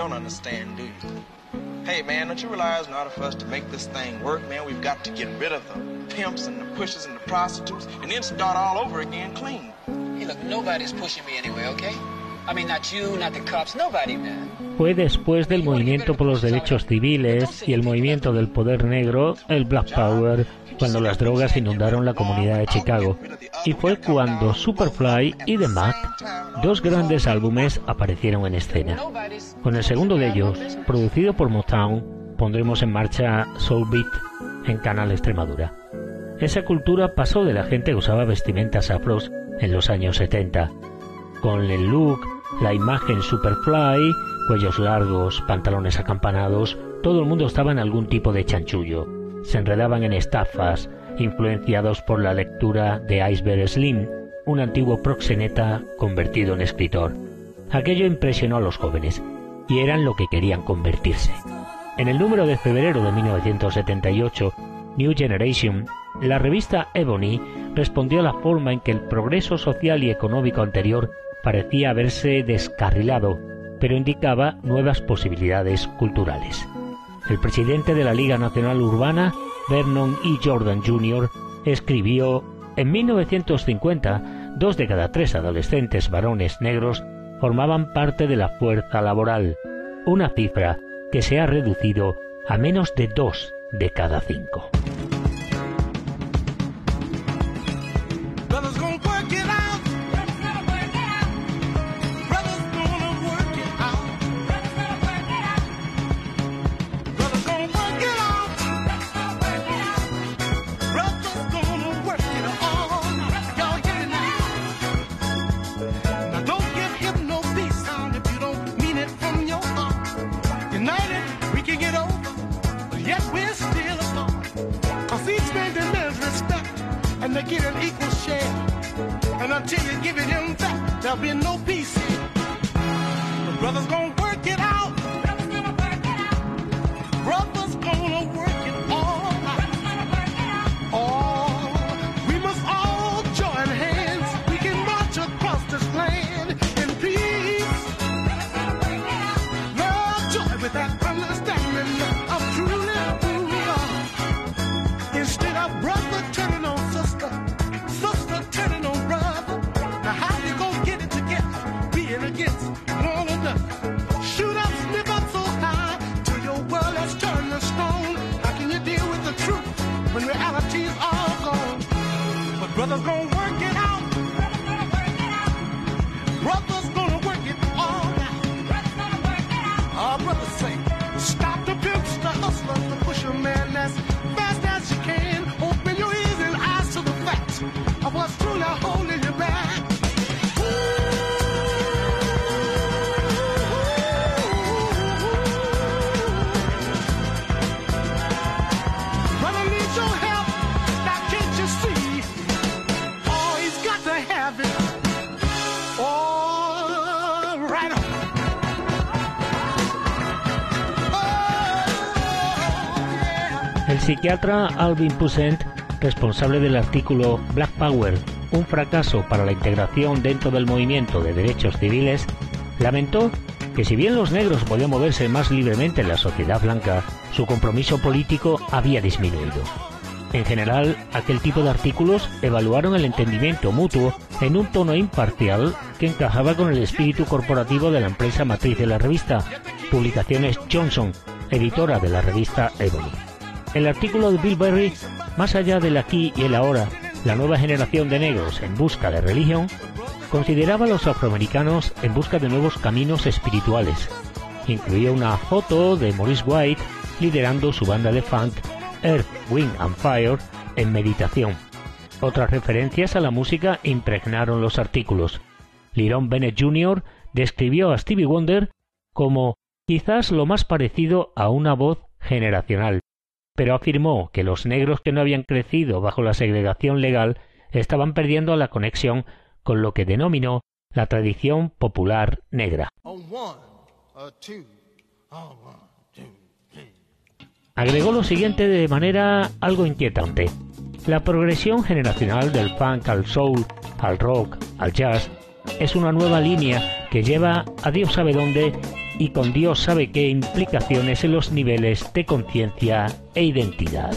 Don't understand, do you? Hey, man, don't you realize in order for us to make this thing work, man, we've got to get rid of the pimps and the pushers and the prostitutes and then start all over again clean. Hey, look, nobody's pushing me anyway, okay? I mean, not you, not the cops, nobody, man. Fue después del movimiento por los derechos civiles y el movimiento del poder negro, el Black Power, cuando las drogas inundaron la comunidad de Chicago. Y fue cuando Superfly y The Mac, dos grandes álbumes, aparecieron en escena. Con el segundo de ellos, producido por Motown, pondremos en marcha Soul Beat en Canal Extremadura. Esa cultura pasó de la gente que usaba vestimentas afros en los años 70. Con el look, la imagen Superfly, cuellos largos, pantalones acampanados, todo el mundo estaba en algún tipo de chanchullo. Se enredaban en estafas, influenciados por la lectura de Iceberg Slim, un antiguo proxeneta convertido en escritor. Aquello impresionó a los jóvenes, y eran lo que querían convertirse. En el número de febrero de 1978, New Generation, la revista Ebony respondió a la forma en que el progreso social y económico anterior parecía haberse descarrilado, pero indicaba nuevas posibilidades culturales. El presidente de la Liga Nacional Urbana, Vernon E. Jordan Jr., escribió En 1950, dos de cada tres adolescentes varones negros formaban parte de la fuerza laboral, una cifra que se ha reducido a menos de dos de cada cinco. Brothers gonna work it out. Psiquiatra Alvin Pusent, responsable del artículo Black Power, un fracaso para la integración dentro del movimiento de derechos civiles, lamentó que si bien los negros podían moverse más libremente en la sociedad blanca, su compromiso político había disminuido. En general, aquel tipo de artículos evaluaron el entendimiento mutuo en un tono imparcial que encajaba con el espíritu corporativo de la empresa matriz de la revista, Publicaciones Johnson, editora de la revista Ebony. El artículo de Bill Berry, más allá del aquí y el ahora, la nueva generación de negros en busca de religión, consideraba a los afroamericanos en busca de nuevos caminos espirituales. Incluía una foto de Maurice White liderando su banda de funk Earth, Wind and Fire en meditación. Otras referencias a la música impregnaron los artículos. Liron Bennett Jr. describió a Stevie Wonder como quizás lo más parecido a una voz generacional, pero afirmó que los negros que no habían crecido bajo la segregación legal estaban perdiendo la conexión con lo que denominó la tradición popular negra. Agregó lo siguiente de manera algo inquietante. La progresión generacional del funk al soul, al rock, al jazz, es una nueva línea que lleva a Dios sabe dónde y con Dios sabe qué implicaciones en los niveles de conciencia e identidad.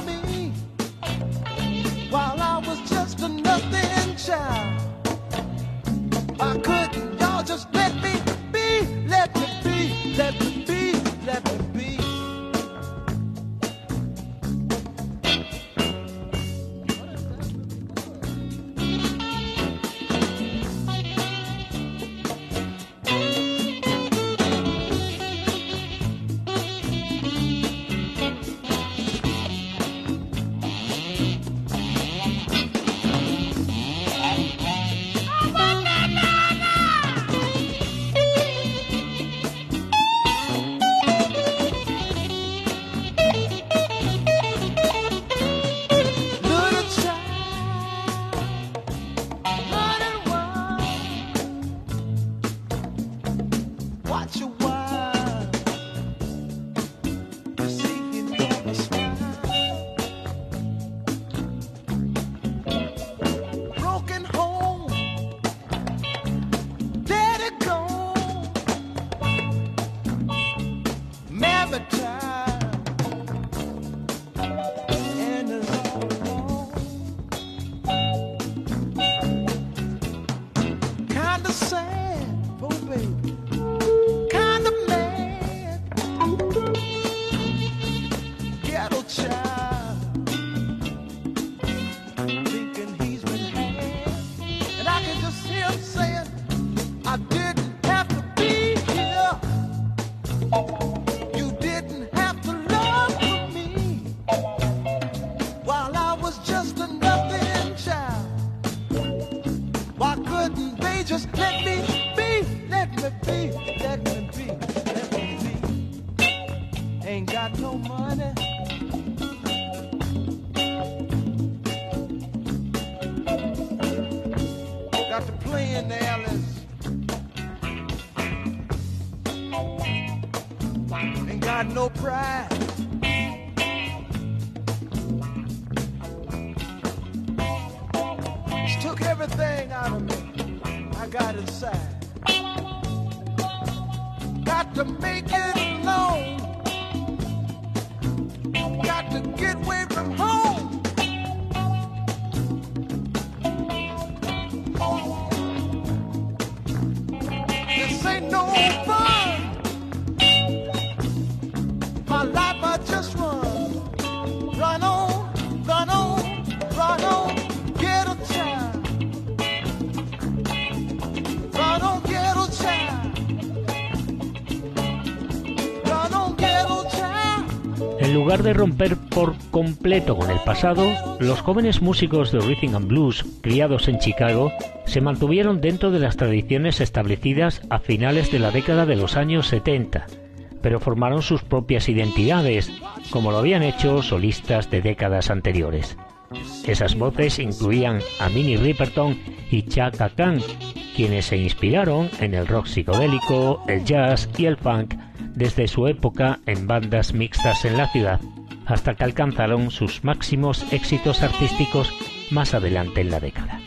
Show. De romper por completo con el pasado, los jóvenes músicos de Rhythm and Blues, criados en Chicago, se mantuvieron dentro de las tradiciones establecidas a finales de la década de los años 70, pero formaron sus propias identidades, como lo habían hecho solistas de décadas anteriores. Esas voces incluían a Minnie Riperton y Chaka Khan, quienes se inspiraron en el rock psicodélico, el jazz y el funk desde su época en bandas mixtas en la ciudad hasta que alcanzaron sus máximos éxitos artísticos más adelante en la década.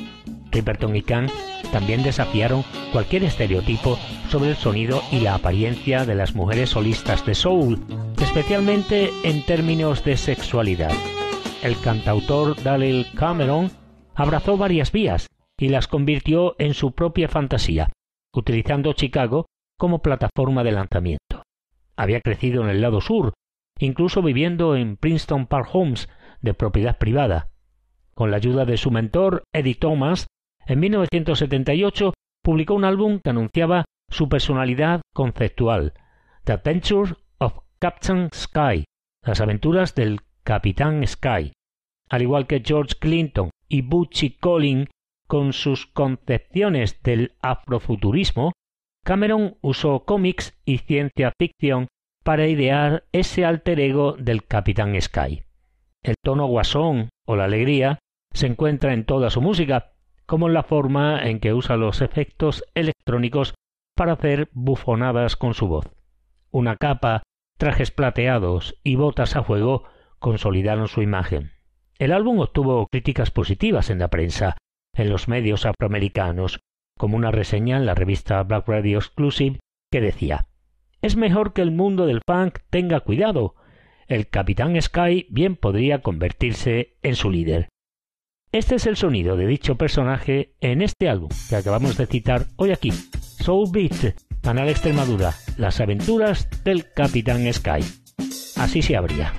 Riperton y Khan también desafiaron cualquier estereotipo sobre el sonido y la apariencia de las mujeres solistas de soul, especialmente en términos de sexualidad. El cantautor Dalil Cameron abrazó varias vías y las convirtió en su propia fantasía, utilizando Chicago como plataforma de lanzamiento. Había crecido en el lado sur, incluso viviendo en Princeton Park Homes, de propiedad privada. Con la ayuda de su mentor, Eddie Thomas, en 1978 publicó un álbum que anunciaba su personalidad conceptual, The Adventures of Captain Sky, las aventuras del Capitán Sky. Al igual que George Clinton y Butchie Collin con sus concepciones del afrofuturismo, Cameron usó cómics y ciencia ficción para idear ese alter ego del Capitán Sky. El tono guasón o la alegría se encuentra en toda su música, como en la forma en que usa los efectos electrónicos para hacer bufonadas con su voz. Una capa, trajes plateados y botas a fuego consolidaron su imagen. El álbum obtuvo críticas positivas en la prensa, en los medios afroamericanos, como una reseña en la revista Black Radio Exclusive que decía Es mejor que el mundo del funk tenga cuidado. El Capitán Sky bien podría convertirse en su líder. Este es el sonido de dicho personaje en este álbum que acabamos de citar hoy aquí, Soul Beat, Canal Extremadura, las aventuras del Capitán Sky. Así se abría.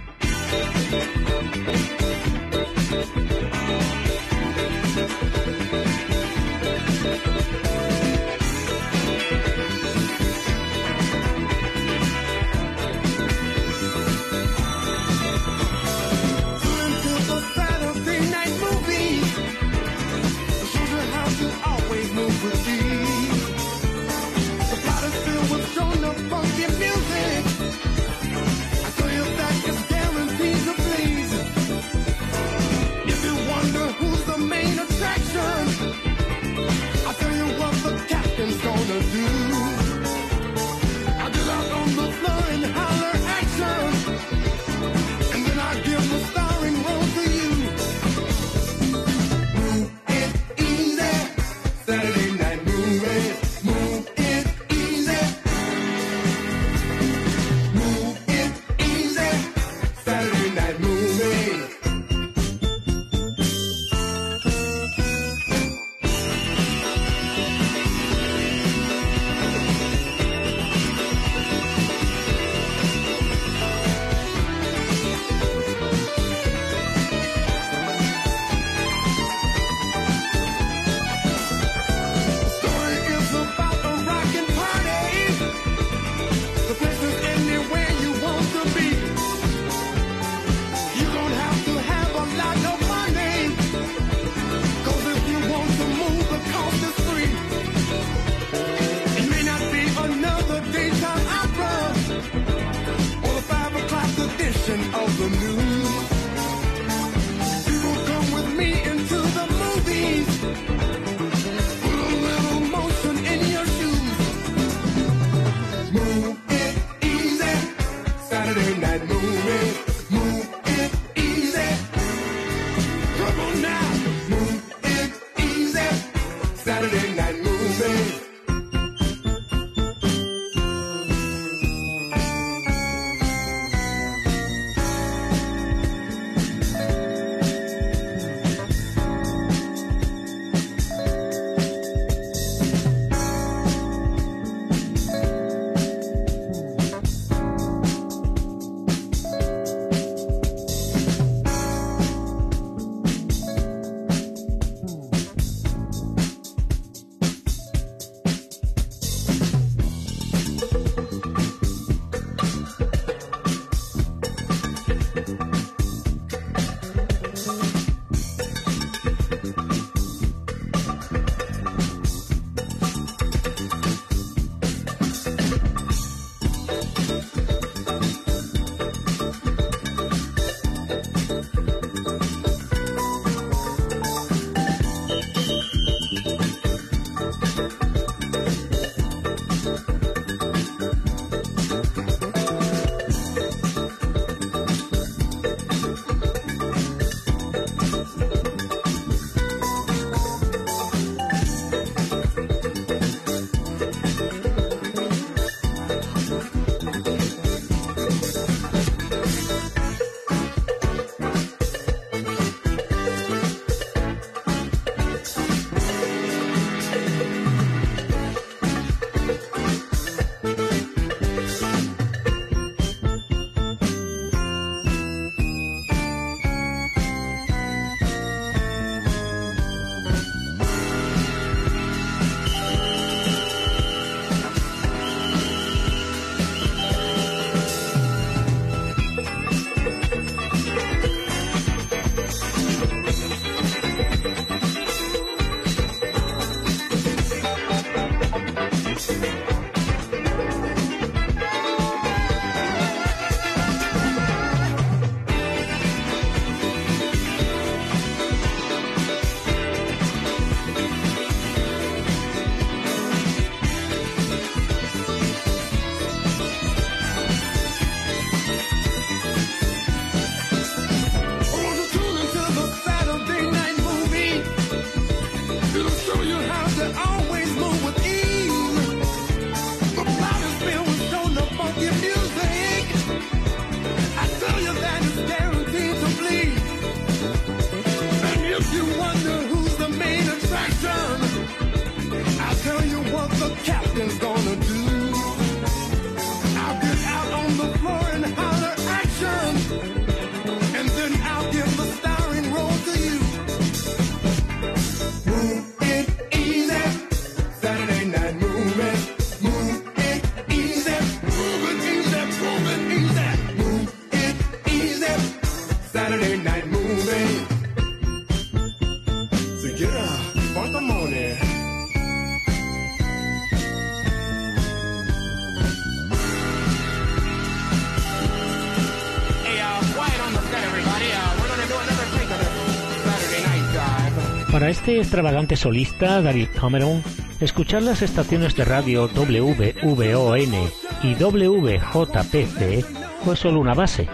Este extravagante solista, David Cameron, escuchar las estaciones de radio WVON y WJPC fue solo una base.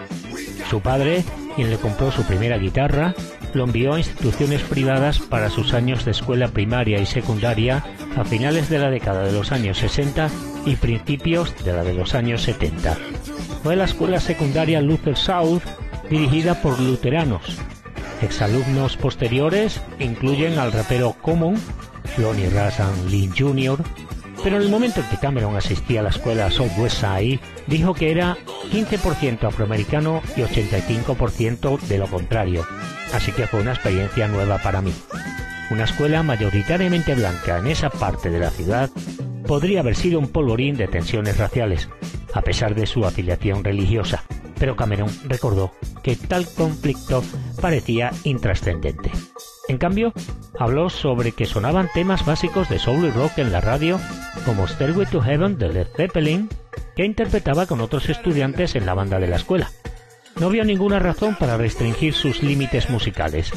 Su padre, quien le compró su primera guitarra, lo envió a instituciones privadas para sus años de escuela primaria y secundaria a finales de la década de los años 60 y principios de la de los años 70. Fue la escuela secundaria Luther South, dirigida por luteranos. Exalumnos posteriores incluyen al rapero Common, Lonnie Rasan Lynn Jr., pero en el momento en que Cameron asistía a la escuela Southwest Side, dijo que era 15% afroamericano y 85% de lo contrario, así que fue una experiencia nueva para mí. Una escuela mayoritariamente blanca en esa parte de la ciudad podría haber sido un polvorín de tensiones raciales, a pesar de su afiliación religiosa, pero Cameron recordó que tal conflicto parecía intrascendente. En cambio, habló sobre que sonaban temas básicos de soul y rock en la radio, como Stairway to Heaven de Led Zeppelin, que interpretaba con otros estudiantes en la banda de la escuela. No vio ninguna razón para restringir sus límites musicales.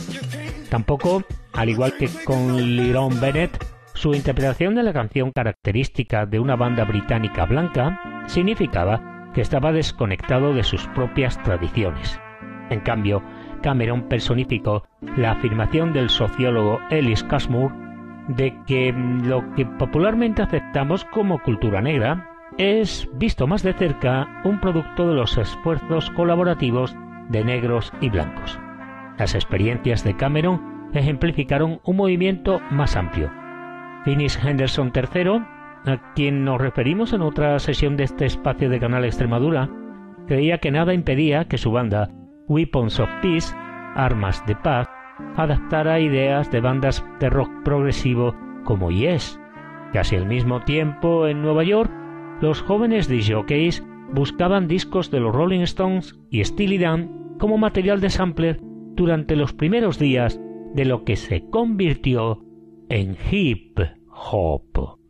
Tampoco, al igual que con Liron Bennett, su interpretación de la canción característica de una banda británica blanca significaba que estaba desconectado de sus propias tradiciones. En cambio, Cameron personificó la afirmación del sociólogo Ellis Cashmore de que lo que popularmente aceptamos como cultura negra es, visto más de cerca, un producto de los esfuerzos colaborativos de negros y blancos. Las experiencias de Cameron ejemplificaron un movimiento más amplio. Finis Henderson III, a quien nos referimos en otra sesión de este espacio de Canal Extremadura, creía que nada impedía que su banda Weapons of Peace, Armas de Paz, adaptara ideas de bandas de rock progresivo como Yes. Casi al mismo tiempo, en Nueva York, los jóvenes DJs buscaban discos de los Rolling Stones y Steely Dan como material de sampler durante los primeros días de lo que se convirtió en hip hop.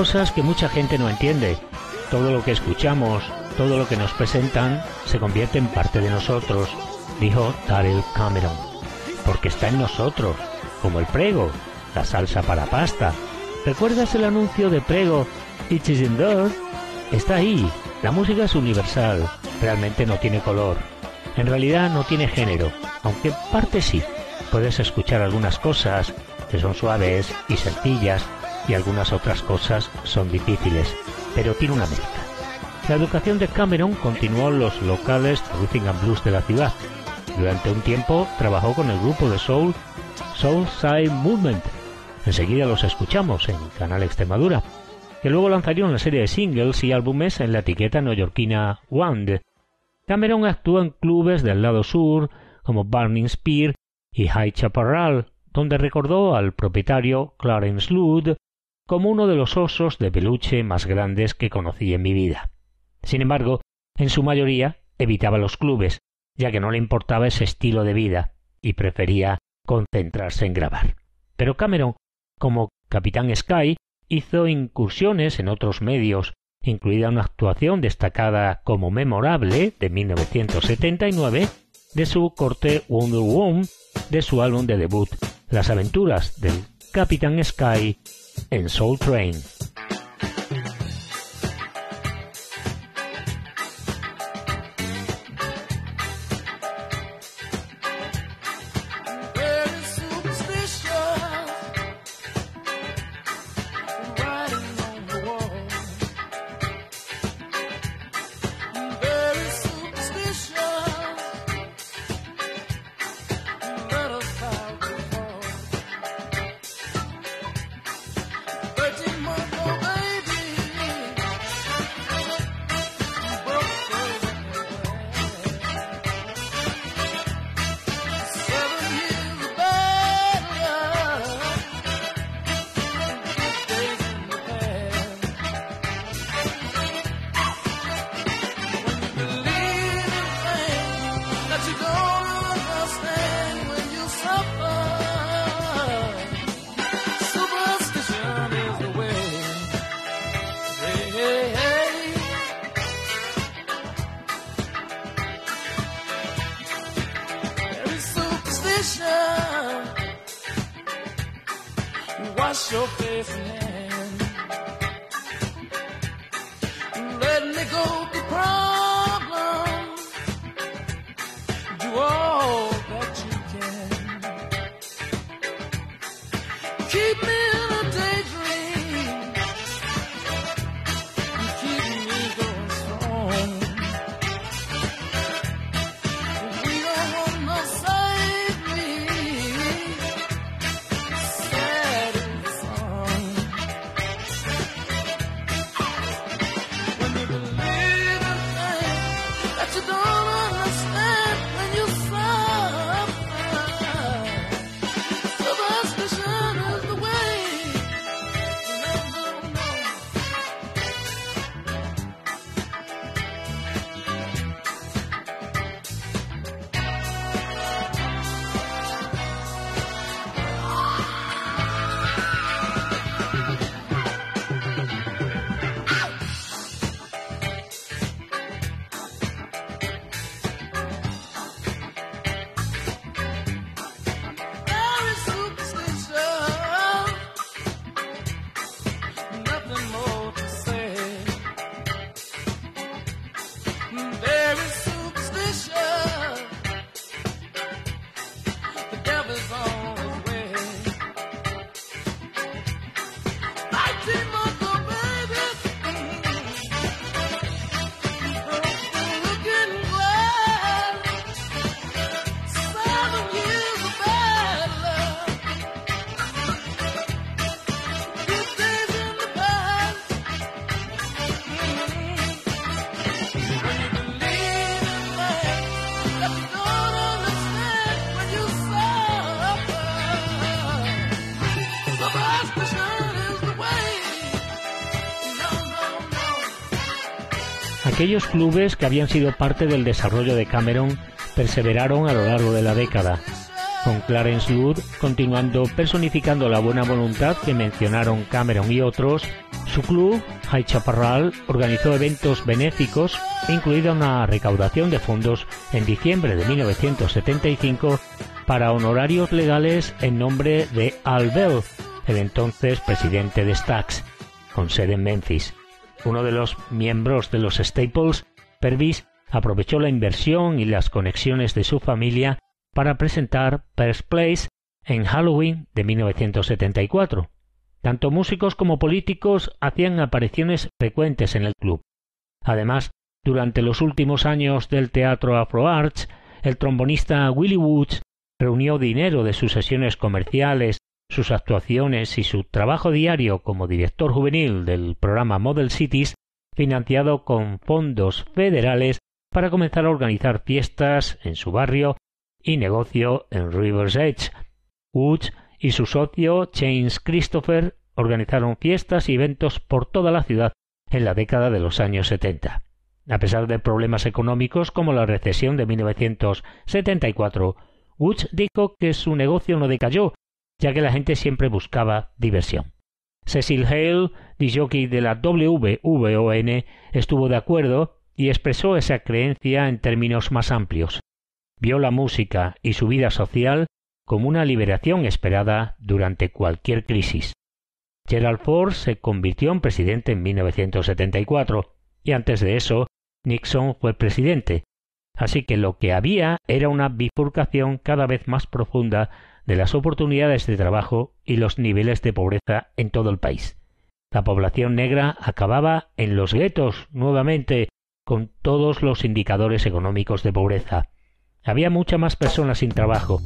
Cosas que mucha gente no entiende. Todo lo que escuchamos, todo lo que nos presentan, se convierte en parte de nosotros, dijo Daryl Cameron. Porque está en nosotros, como el prego, la salsa para pasta. ¿Recuerdas el anuncio de prego? It is indoors. Está ahí. La música es universal. Realmente no tiene color. En realidad no tiene género, aunque parte sí. Puedes escuchar algunas cosas que son suaves y sencillas y algunas otras cosas son difíciles, pero tiene una mezcla. La educación de Cameron continuó en los locales Rhythm and Blues de la ciudad. Durante un tiempo trabajó con el grupo de soul Soul Side Movement. Enseguida los escuchamos en Canal Extremadura, que luego lanzaría una serie de singles y álbumes en la etiqueta neoyorquina Wand. Cameron actuó en clubes del lado sur como Burning Spear y High Chaparral, donde recordó al propietario Clarence Ludd como uno de los osos de peluche más grandes que conocí en mi vida. Sin embargo, en su mayoría evitaba los clubes, ya que no le importaba ese estilo de vida y prefería concentrarse en grabar. Pero Cameron, como Capitán Sky, hizo incursiones en otros medios, incluida una actuación destacada como memorable de 1979 de su corte Wonder Woman de su álbum de debut, Las aventuras del Capitán Sky en Soul Train. Aquellos clubes que habían sido parte del desarrollo de Cameron perseveraron a lo largo de la década, con Clarence Wood continuando personificando la buena voluntad que mencionaron Cameron y otros, su club, High Chaparral, organizó eventos benéficos, incluida una recaudación de fondos en diciembre de 1975 para honorarios legales en nombre de Al Bell, el entonces presidente de Stax, con sede en Memphis. Uno de los miembros de los Staples, Pervis, aprovechó la inversión y las conexiones de su familia para presentar First Place en Halloween de 1974. Tanto músicos como políticos hacían apariciones frecuentes en el club. Además, durante los últimos años del teatro Afro Arts, el trombonista Willie Woods reunió dinero de sus sesiones comerciales, sus actuaciones y su trabajo diario como director juvenil del programa Model Cities, financiado con fondos federales para comenzar a organizar fiestas en su barrio y negocio en River's Edge. Woods y su socio James Christopher organizaron fiestas y eventos por toda la ciudad en la década de los años 70. A pesar de problemas económicos como la recesión de 1974, Woods dijo que su negocio no decayó, ya que la gente siempre buscaba diversión. Cecil Hale, jockey de la WVON, estuvo de acuerdo y expresó esa creencia en términos más amplios vio la música y su vida social como una liberación esperada durante cualquier crisis. Gerald Ford se convirtió en presidente en 1974 y antes de eso Nixon fue presidente, así que lo que había era una bifurcación cada vez más profunda de las oportunidades de trabajo y los niveles de pobreza en todo el país. La población negra acababa en los guetos nuevamente con todos los indicadores económicos de pobreza. Había muchas más personas sin trabajo.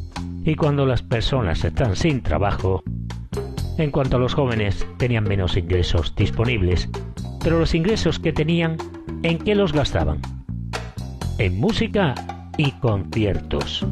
Y cuando las personas están sin trabajo, en cuanto a los jóvenes, tenían menos ingresos disponibles. Pero los ingresos que tenían, ¿en qué los gastaban? En música y conciertos.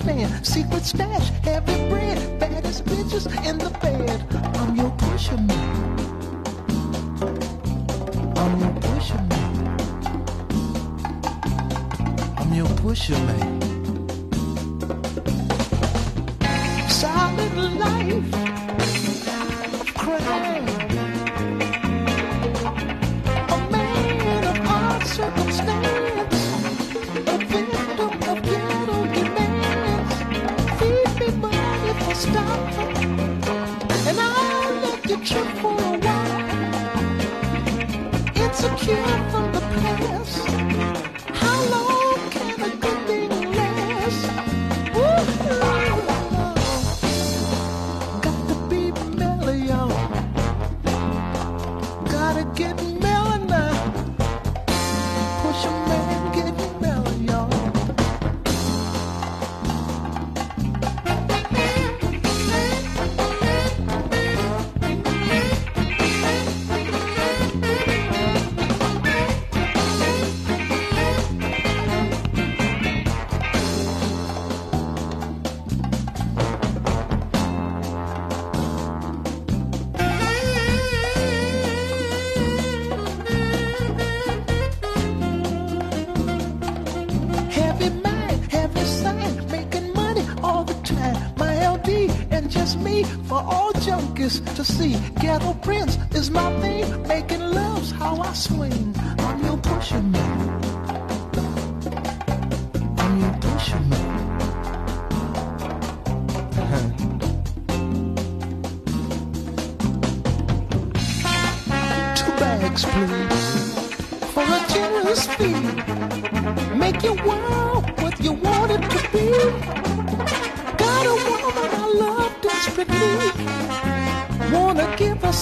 hot secret stash, heavy bread, baddest bitches in the bed. I'm your pusherman. I'm your pusherman. I'm your pusherman. All junkies to see. Ghetto Prince is my thing, making love's how I swing. I'm your pusher man.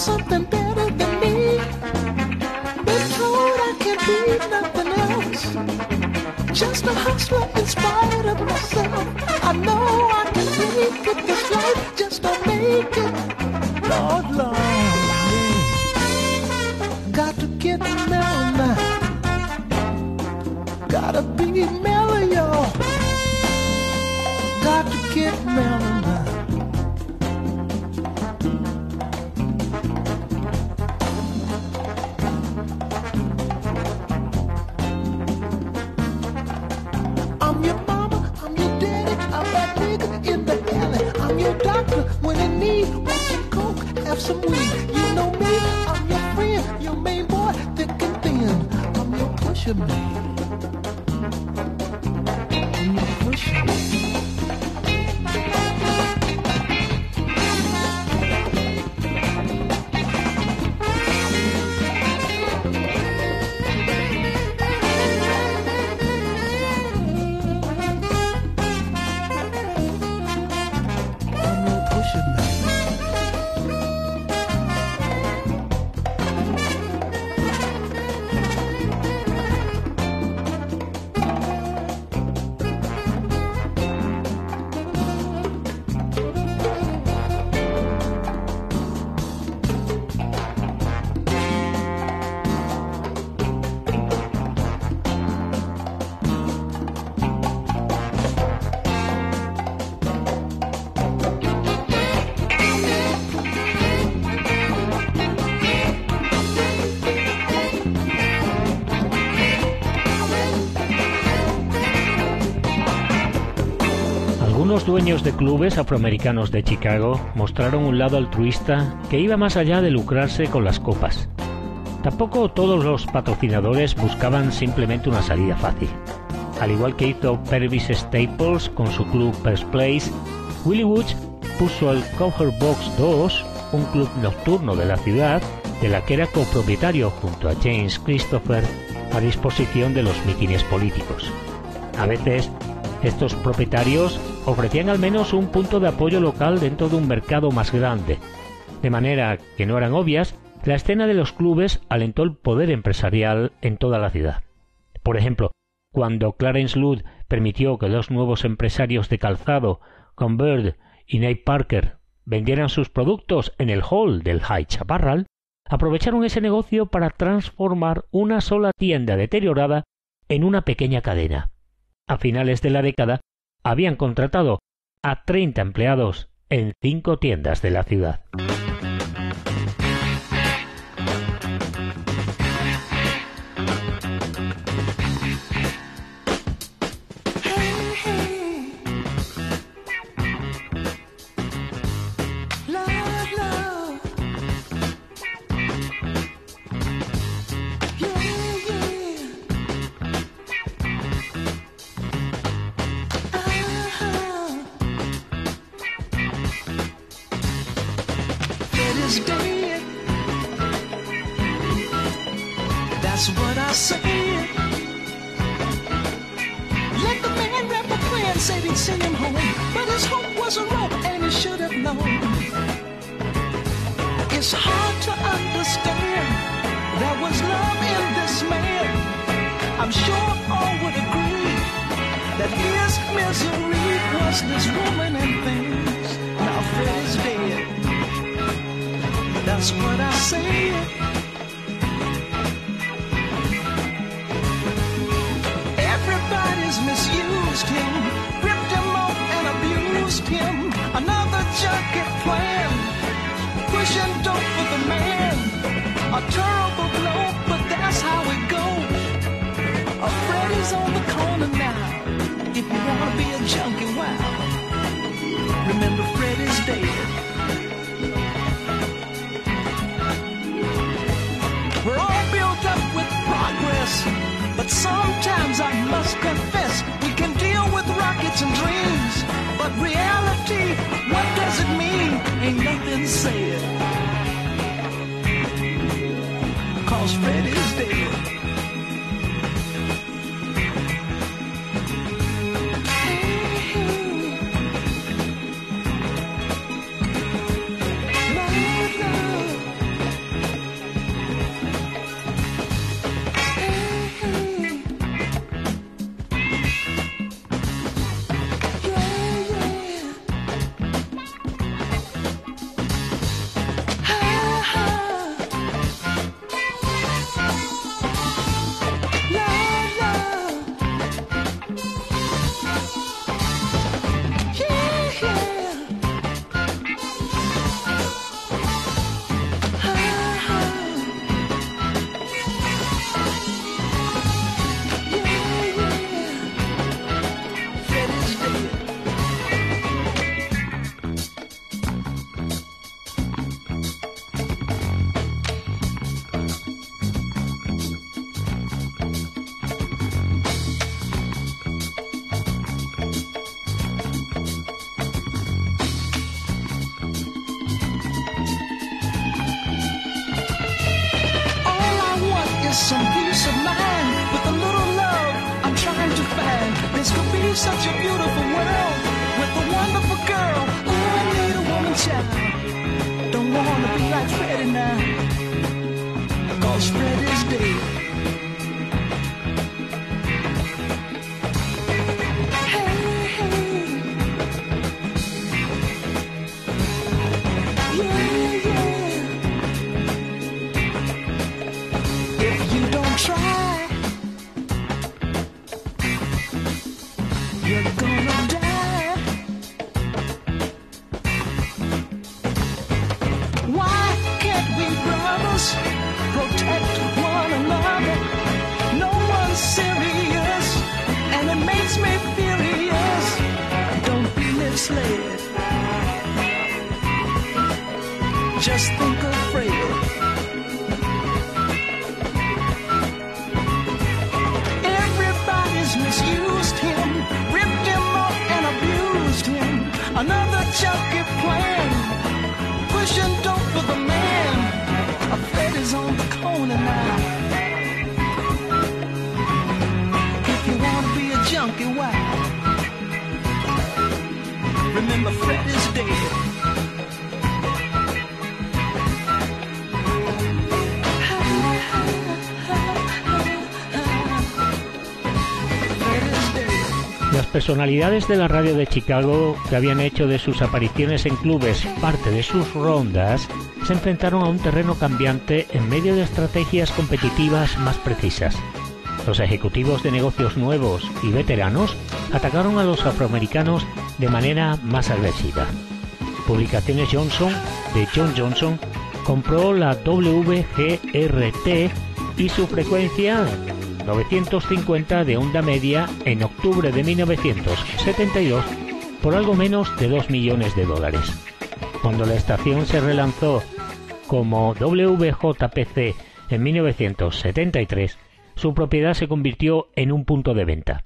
Something better The. be. Dueños de clubes afroamericanos de Chicago mostraron un lado altruista que iba más allá de lucrarse con las copas. Tampoco todos los patrocinadores buscaban simplemente una salida fácil. Al igual que hizo Pervis Staples con su club First Place, Willie Woods puso el Cover Box 2, un club nocturno de la ciudad, de la que era copropietario junto a James Christopher, a disposición de los mítines políticos. A veces, estos propietarios ofrecían al menos un punto de apoyo local dentro de un mercado más grande, de manera que no eran obvias, la escena de los clubes alentó el poder empresarial en toda la ciudad. Por ejemplo, cuando Clarence Ludd permitió que dos nuevos empresarios de calzado, Convert y Nate Parker, vendieran sus productos en el hall del High Chaparral, aprovecharon ese negocio para transformar una sola tienda deteriorada en una pequeña cadena. A finales de la década habían contratado a 30 empleados en cinco tiendas de la ciudad. Misery was this woman say it. Personalidades de la radio de Chicago, que habían hecho de sus apariciones en clubes parte de sus rondas, se enfrentaron a un terreno cambiante en medio de estrategias competitivas más precisas. Los ejecutivos de negocios nuevos y veteranos atacaron a los afroamericanos de manera más agresiva. Publicaciones Johnson de John Johnson compró la WGRT y su frecuencia 950 de onda media en octubre de 1972 por algo menos de 2 millones de dólares. Cuando la estación se relanzó como WJPC en 1973, su propiedad se convirtió en un punto de venta.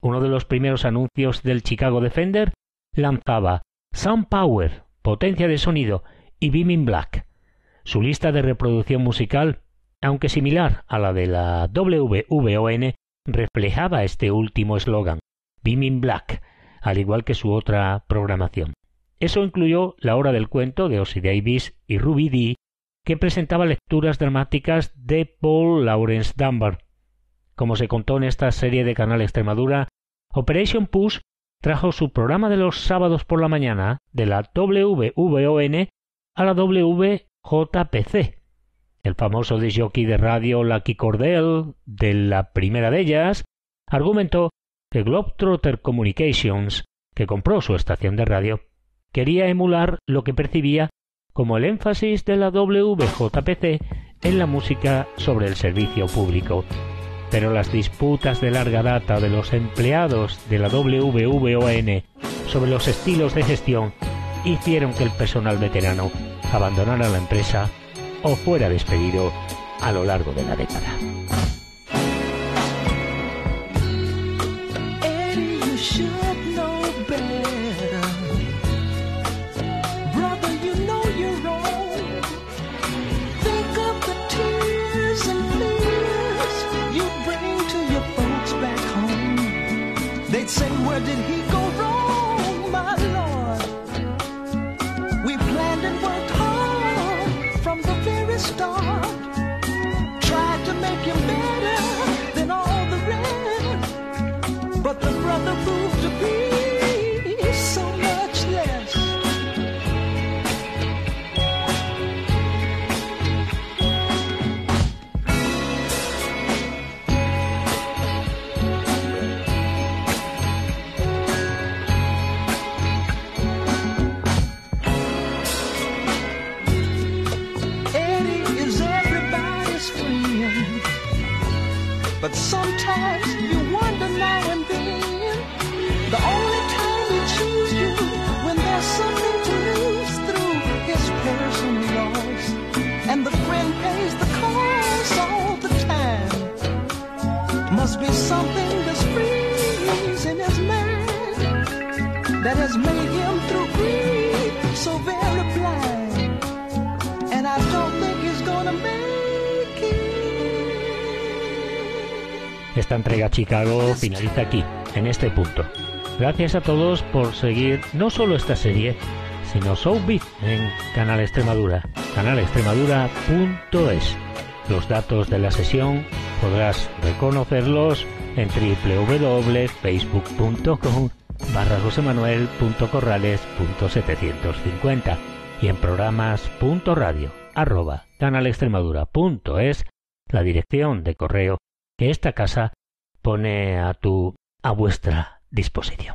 Uno de los primeros anuncios del Chicago Defender lanzaba Sound Power, potencia de sonido, y Beaming Black. Su lista de reproducción musical, aunque similar a la de la WVON, reflejaba este último eslogan, Beaming Black, al igual que su otra programación. Eso incluyó La Hora del Cuento de Ossie Davis y Ruby Dee, que presentaba lecturas dramáticas de Paul Lawrence Dunbar. Como se contó en esta serie de Canal Extremadura, Operation Push trajo su programa de los sábados por la mañana de la WVON a la WJPC. El famoso disjockey de radio Lucky Cordell, de la primera de ellas, argumentó que Globetrotter Communications, que compró su estación de radio, quería emular lo que percibía como el énfasis de la WJPC en la música sobre el servicio público. Pero las disputas de larga data de los empleados de la WVON sobre los estilos de gestión hicieron que el personal veterano abandonara la empresa o fuera despedido a lo largo de la década. Did he Chicago finaliza aquí, en este punto. Gracias a todos por seguir no solo esta serie, sino Showbiz en Canal Extremadura, canalextremadura.es. Los datos de la sesión podrás reconocerlos en www.facebook.com barra josemanuel.corrales.750 y en programas.radio arroba canalextremadura.es la dirección de correo que esta casa pone a tu a vuestra disposición.